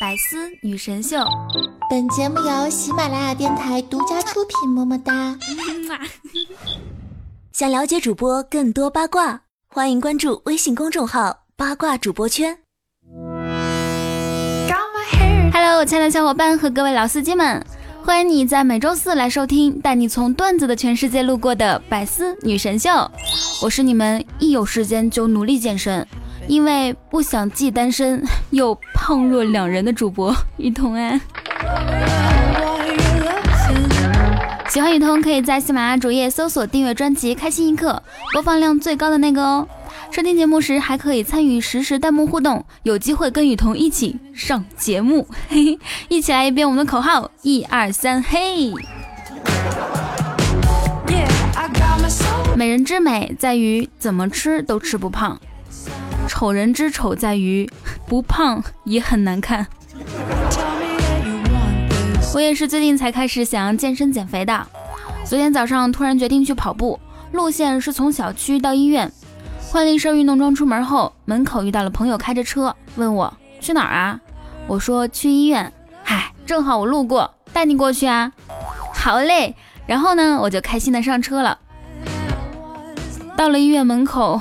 百思女神秀，本节目由喜马拉雅电台独家出品。么么哒！想了解主播更多八卦，欢迎关注微信公众号“八卦主播圈”。Hello，亲爱的小伙伴和各位老司机们，欢迎你在每周四来收听带你从段子的全世界路过的百思女神秀。我是你们一有时间就努力健身，因为不想既单身 又胖若两人的主播雨桐安。喜欢雨桐可以在喜马拉雅主页搜索订阅专辑《开心一刻》，播放量最高的那个哦。收听节目时还可以参与实时弹幕互动，有机会跟雨桐一起上节目。嘿嘿，一起来一遍我们的口号：一二三，嘿！美人之美在于怎么吃都吃不胖，丑人之丑在于不胖也很难看。我也是最近才开始想要健身减肥的，昨天早上突然决定去跑步，路线是从小区到医院。换了一身运动装出门后，门口遇到了朋友开着车，问我去哪儿啊？我说去医院。嗨，正好我路过，带你过去啊。好嘞。然后呢，我就开心的上车了。到了医院门口，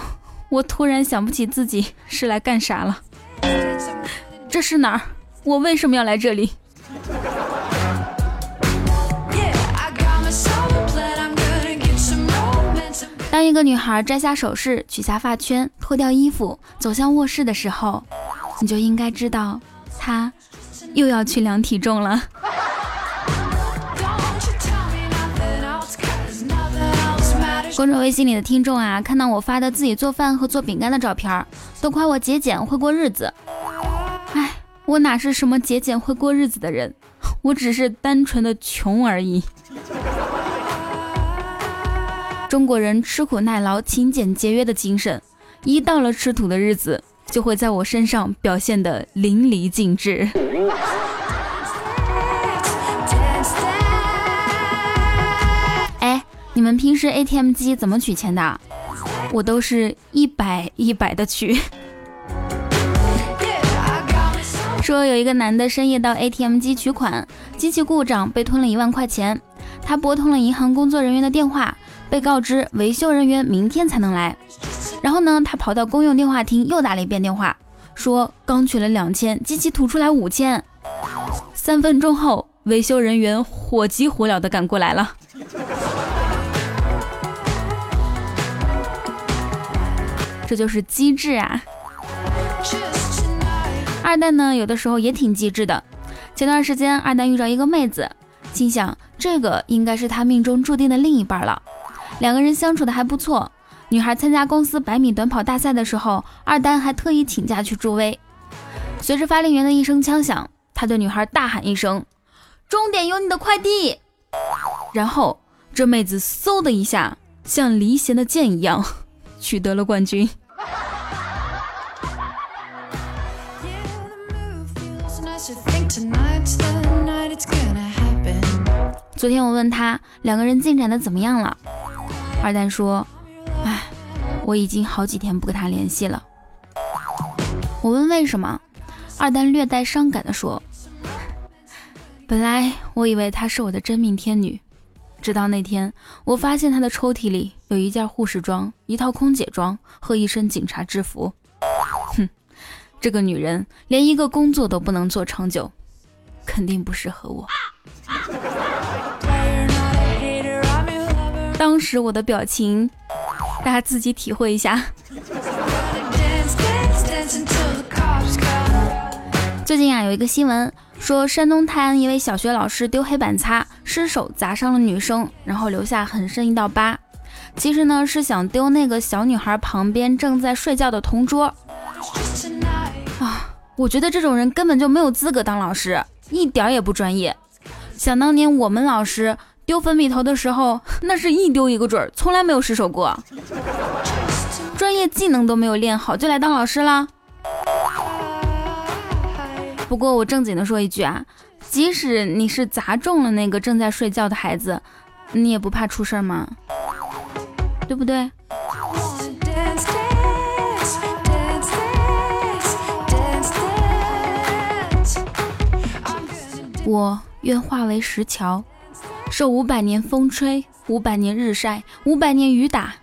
我突然想不起自己是来干啥了。这是哪儿？我为什么要来这里？当一个女孩摘下首饰、取下发圈、脱掉衣服，走向卧室的时候，你就应该知道，她又要去量体重了。公众微信里的听众啊，看到我发的自己做饭和做饼干的照片，都夸我节俭会过日子。哎，我哪是什么节俭会过日子的人，我只是单纯的穷而已。中国人吃苦耐劳、勤俭节约的精神，一到了吃土的日子，就会在我身上表现得淋漓尽致。你们平时 ATM 机怎么取钱的？我都是一百一百的取。说有一个男的深夜到 ATM 机取款，机器故障被吞了一万块钱，他拨通了银行工作人员的电话。被告知维修人员明天才能来，然后呢，他跑到公用电话亭又打了一遍电话，说刚取了两千，机器吐出来五千。三分钟后，维修人员火急火燎的赶过来了。这就是机智啊！二蛋呢，有的时候也挺机智的。前段时间，二蛋遇着一个妹子，心想这个应该是他命中注定的另一半了。两个人相处的还不错。女孩参加公司百米短跑大赛的时候，二蛋还特意请假去助威。随着发令员的一声枪响，他对女孩大喊一声：“终点有你的快递！”然后这妹子嗖的一下，像离弦的箭一样，取得了冠军。昨天我问他两个人进展的怎么样了。二蛋说：“哎，我已经好几天不跟他联系了。”我问为什么，二蛋略带伤感的说：“ 本来我以为她是我的真命天女，直到那天我发现她的抽屉里有一件护士装、一套空姐装和一身警察制服。哼，这个女人连一个工作都不能做长久，肯定不适合我。”当时我的表情，大家自己体会一下。最近啊，有一个新闻说，山东泰安一位小学老师丢黑板擦，失手砸伤了女生，然后留下很深一道疤。其实呢，是想丢那个小女孩旁边正在睡觉的同桌。啊，我觉得这种人根本就没有资格当老师，一点也不专业。想当年我们老师。丢粉笔头的时候，那是一丢一个准儿，从来没有失手过。专业技能都没有练好，就来当老师啦。不过我正经的说一句啊，即使你是砸中了那个正在睡觉的孩子，你也不怕出事儿吗？对不对？我愿化为石桥，受五百年风吹，五百年日晒，五百年雨打，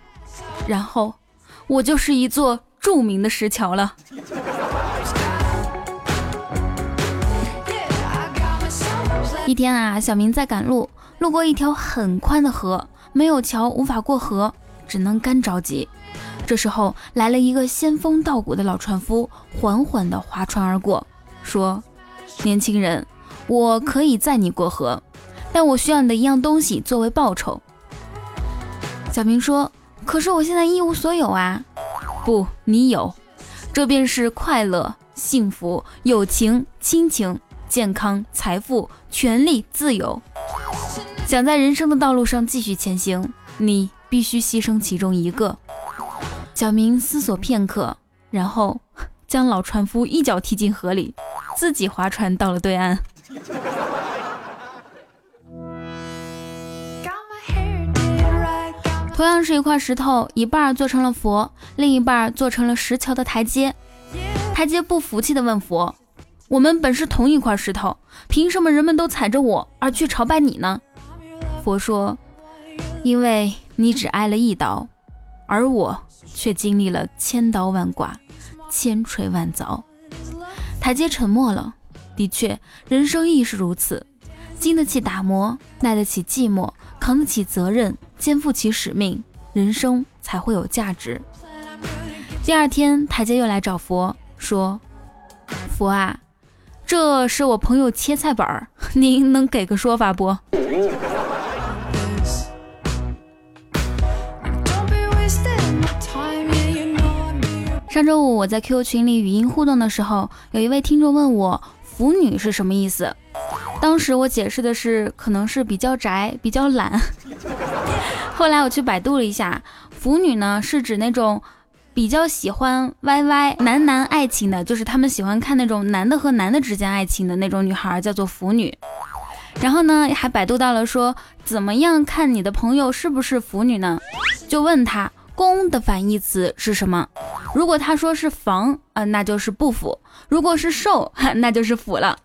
然后我就是一座著名的石桥了。一天啊，小明在赶路，路过一条很宽的河，没有桥无法过河，只能干着急。这时候来了一个仙风道骨的老船夫，缓缓地划船而过，说：“年轻人，我可以载你过河，但我需要你的一样东西作为报酬。”小明说：“可是我现在一无所有啊！”“不，你有，这便是快乐、幸福、友情、亲情。”健康、财富、权利、自由，想在人生的道路上继续前行，你必须牺牲其中一个。小明思索片刻，然后 将老船夫一脚踢进河里，自己划船到了对岸。同样是一块石头，一半做成了佛，另一半做成了石桥的台阶。台阶不服气地问佛。我们本是同一块石头，凭什么人们都踩着我而去朝拜你呢？佛说：“因为你只挨了一刀，而我却经历了千刀万剐，千锤万凿。”台阶沉默了。的确，人生亦是如此，经得起打磨，耐得起寂寞，扛得起责任，肩负起使命，人生才会有价值。第二天，台阶又来找佛说：“佛啊。”这是我朋友切菜板儿，您能给个说法不？上周五我在 QQ 群里语音互动的时候，有一位听众问我“腐女”是什么意思，当时我解释的是可能是比较宅、比较懒。后来我去百度了一下，“腐女”呢是指那种。比较喜欢 YY 男男爱情的，就是他们喜欢看那种男的和男的之间爱情的那种女孩，叫做腐女。然后呢，还百度到了说，怎么样看你的朋友是不是腐女呢？就问他攻的反义词是什么？如果他说是防啊，那就是不腐；如果是受，那就是腐了。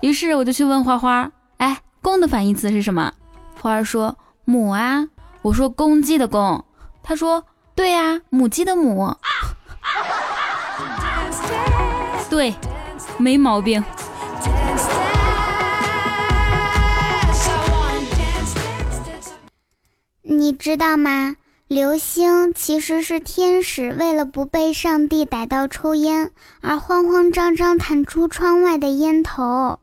于是我就去问花花，哎，攻的反义词是什么？花儿说母啊。我说公鸡的公，他说。对呀，母鸡的母，对，没毛病。你知道吗？流星其实是天使为了不被上帝逮到抽烟而慌慌张张弹出窗外的烟头。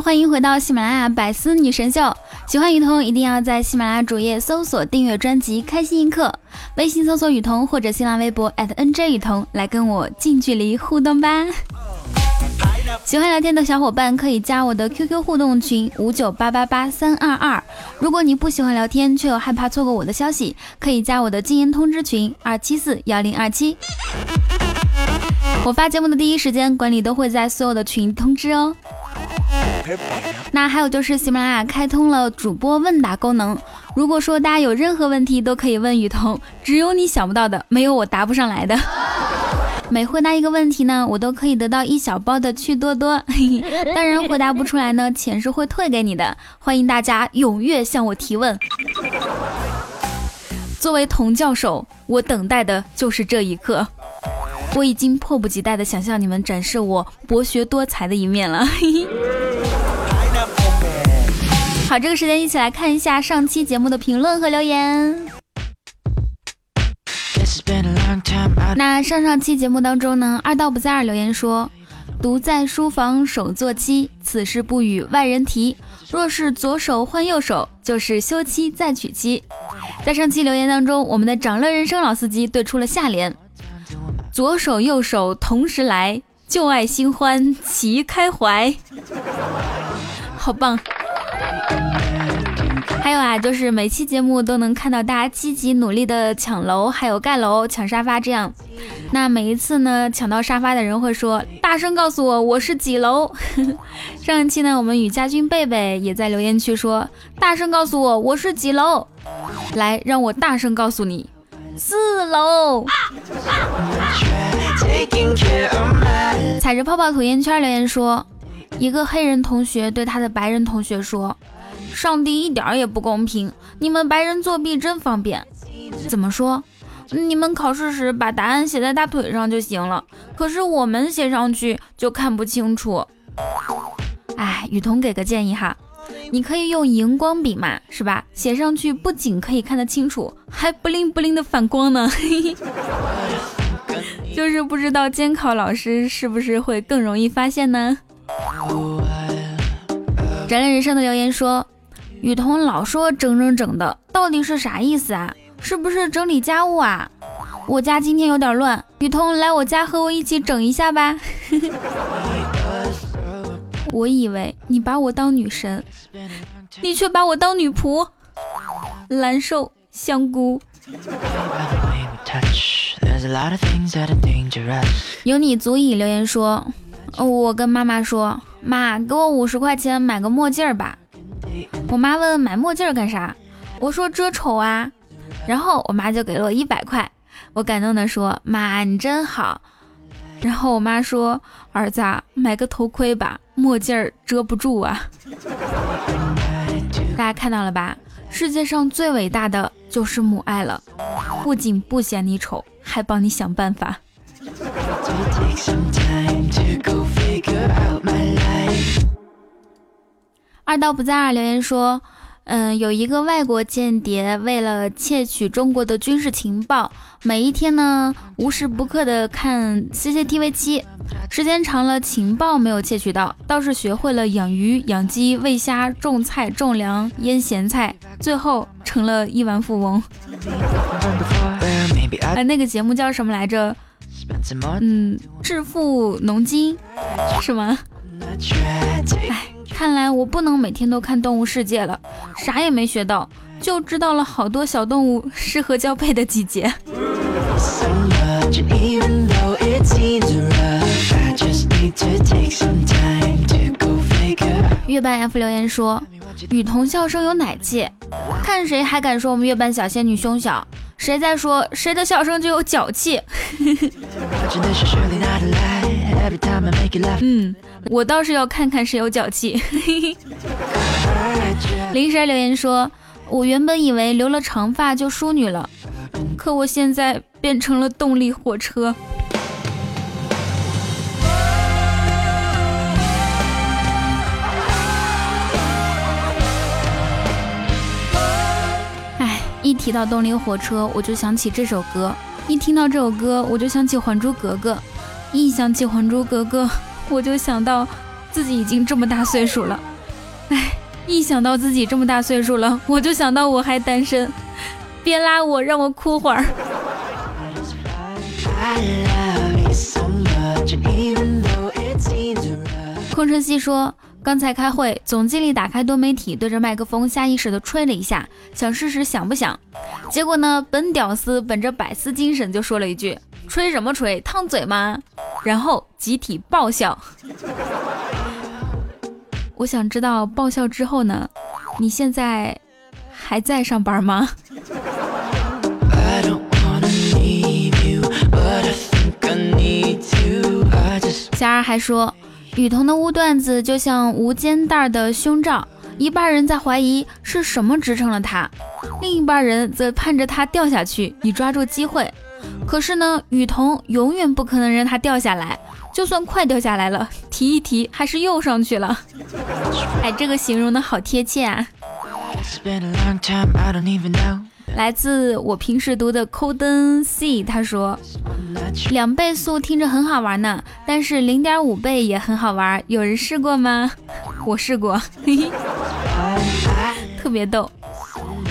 欢迎回到喜马拉雅百思女神秀。喜欢雨桐，一定要在喜马拉雅主页搜索订阅专辑《开心一刻》，微信搜索雨桐或者新浪微博 @nj 雨桐来跟我近距离互动吧。喜欢聊天的小伙伴可以加我的 QQ 互动群五九八八八三二二。如果你不喜欢聊天，却又害怕错过我的消息，可以加我的静音通知群二七四幺零二七。我发节目的第一时间，管理都会在所有的群通知哦。那还有就是喜马拉雅开通了主播问答功能，如果说大家有任何问题都可以问雨桐，只有你想不到的，没有我答不上来的。每回答一个问题呢，我都可以得到一小包的趣多多。当然回答不出来呢，钱是会退给你的。欢迎大家踊跃向我提问。作为童教授，我等待的就是这一刻。我已经迫不及待的想向你们展示我博学多才的一面了。好，这个时间一起来看一下上期节目的评论和留言。那上上期节目当中呢，二道不在二留言说：“独在书房手作妻，此事不与外人提。若是左手换右手，就是休妻再娶妻。”在上期留言当中，我们的长乐人生老司机对出了下联。左手右手同时来，旧爱新欢齐开怀，好棒！还有啊，就是每期节目都能看到大家积极努力的抢楼，还有盖楼、抢沙发这样。那每一次呢，抢到沙发的人会说：“大声告诉我我是几楼。”上一期呢，我们与家军贝贝也在留言区说：“大声告诉我我是几楼。”来，让我大声告诉你，四楼。踩着泡泡吐烟圈留言说，一个黑人同学对他的白人同学说。上帝一点也不公平，你们白人作弊真方便。怎么说？你们考试时把答案写在大腿上就行了，可是我们写上去就看不清楚。哎，雨桐给个建议哈，你可以用荧光笔嘛，是吧？写上去不仅可以看得清楚，还不灵不灵的反光呢。就是不知道监考老师是不是会更容易发现呢？宅人人生的留言说。雨桐老说整整整的，到底是啥意思啊？是不是整理家务啊？我家今天有点乱，雨桐来我家和我一起整一下吧。我以为你把我当女神，你却把我当女仆。蓝瘦香菇。有你足以留言说，我跟妈妈说，妈给我五十块钱买个墨镜吧。我妈问买墨镜干啥？我说遮丑啊。然后我妈就给了我一百块，我感动的说：“妈，你真好。”然后我妈说：“儿子，买个头盔吧，墨镜遮不住啊。”大家看到了吧？世界上最伟大的就是母爱了，不仅不嫌你丑，还帮你想办法。二刀不在二留言说，嗯，有一个外国间谍为了窃取中国的军事情报，每一天呢无时不刻的看 CCTV 七，时间长了情报没有窃取到，倒是学会了养鱼、养鸡、喂虾、种菜、种粮、腌咸菜，最后成了亿万富翁。哎，那个节目叫什么来着？嗯，致富农经是吗？哎。看来我不能每天都看动物世界了，啥也没学到，就知道了好多小动物适合交配的季节。月半 F 留言说：“雨桐笑声有奶气，看谁还敢说我们月半小仙女胸小？谁在说谁的笑声就有脚气？”嗯，我倒是要看看谁有脚气。林珊留言说：“我原本以为留了长发就淑女了，可我现在变成了动力火车。”提到动力火车，我就想起这首歌；一听到这首歌，我就想起《还珠格格》。一想起《还珠格格》，我就想到自己已经这么大岁数了。哎，一想到自己这么大岁数了，我就想到我还单身。别拉我，让我哭会儿。空城西说，刚才开会，总经理打开多媒体，对着麦克风下意识的吹了一下，想试试响不响。结果呢，本屌丝本着百思精神就说了一句。吹什么吹？烫嘴吗？然后集体爆笑。我想知道爆笑之后呢？你现在还在上班吗？霞儿还说，雨桐的污段子就像无肩带的胸罩，一半人在怀疑是什么支撑了他，另一半人则盼着他掉下去，以抓住机会。可是呢，雨桐永远不可能让它掉下来，就算快掉下来了，提一提还是又上去了。哎，这个形容的好贴切啊！来自我平时读的 Coden C，他说两倍速听着很好玩呢，但是零点五倍也很好玩，有人试过吗？我试过，特别逗。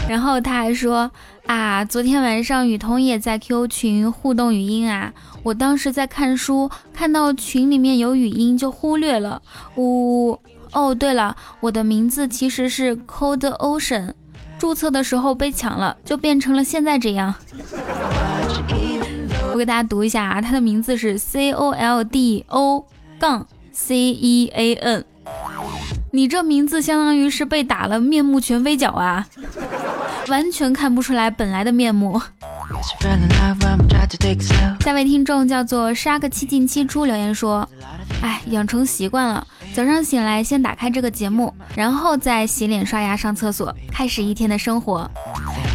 然后他还说啊，昨天晚上雨桐也在 Q 群互动语音啊，我当时在看书，看到群里面有语音就忽略了。呜哦，对了，我的名字其实是 Cold Ocean，注册的时候被抢了，就变成了现在这样。我给大家读一下啊，他的名字是 C O L D O 杠 C E A N。你这名字相当于是被打了面目全非角啊，完全看不出来本来的面目。下位听众叫做杀个七进七出，留言说：“哎，养成习惯了，早上醒来先打开这个节目，然后再洗脸刷牙上厕所，开始一天的生活。”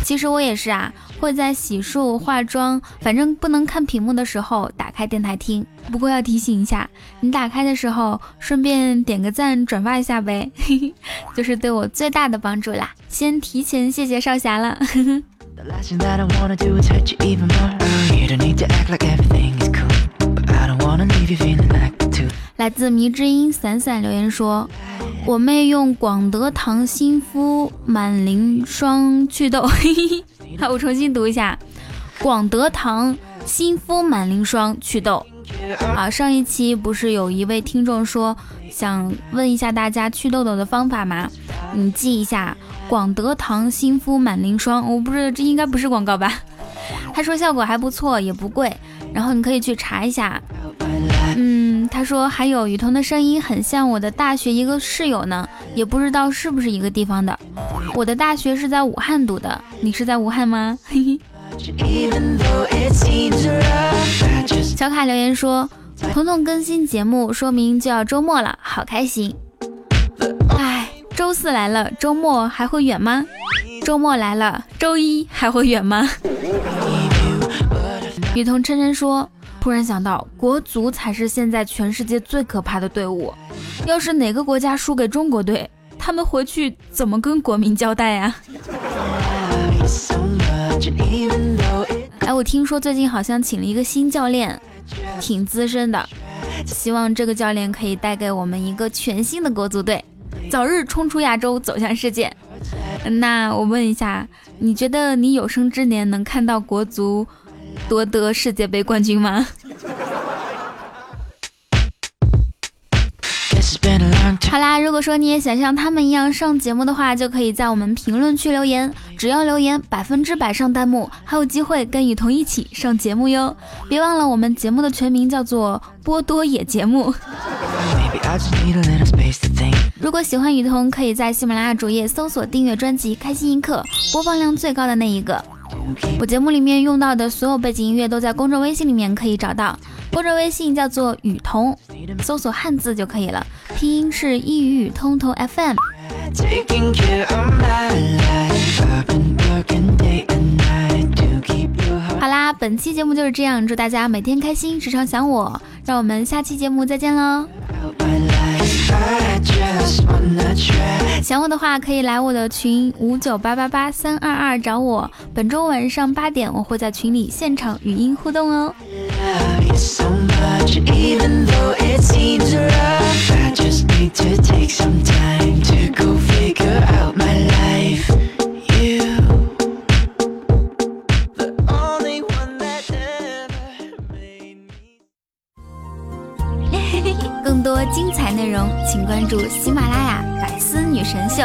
其实我也是啊，会在洗漱、化妆，反正不能看屏幕的时候打开电台听。不过要提醒一下，你打开的时候顺便点个赞、转发一下呗，就是对我最大的帮助啦。先提前谢谢少侠了。来自迷之音散散留言说。我妹用广德堂新肤满龄霜祛痘，好，我重新读一下，广德堂新肤满龄霜祛痘。啊，上一期不是有一位听众说想问一下大家祛痘痘的方法吗？你记一下，广德堂新肤满龄霜，我不知道这应该不是广告吧？他说效果还不错，也不贵，然后你可以去查一下。嗯，他说还有雨桐的声音很像我的大学一个室友呢，也不知道是不是一个地方的。我的大学是在武汉读的，你是在武汉吗？嘿嘿。小卡留言说，彤彤更新节目，说明就要周末了，好开心。哎，周四来了，周末还会远吗？周末来了，周一还会远吗？雨桐琛琛说。突然想到，国足才是现在全世界最可怕的队伍。要是哪个国家输给中国队，他们回去怎么跟国民交代呀？哎，我听说最近好像请了一个新教练，挺资深的。希望这个教练可以带给我们一个全新的国足队，早日冲出亚洲，走向世界。那我问一下，你觉得你有生之年能看到国足？夺得世界杯冠军吗？好啦，如果说你也想像他们一样上节目的话，就可以在我们评论区留言，只要留言百分之百上弹幕，还有机会跟雨桐一起上节目哟！别忘了我们节目的全名叫做波多野节目。如果喜欢雨桐，可以在喜马拉雅主页搜索订阅专辑《开心一刻》，播放量最高的那一个。我节目里面用到的所有背景音乐都在公众微信里面可以找到，公众微信叫做雨桐，搜索汉字就可以了，拼音是一语通通 FM。好啦，本期节目就是这样，祝大家每天开心，时常想我，让我们下期节目再见喽。想我的话，可以来我的群五九八八八三二二找我。本周晚上八点，我会在群里现场语音互动哦。更多精彩内容，请关注喜马拉雅《丝女神秀》。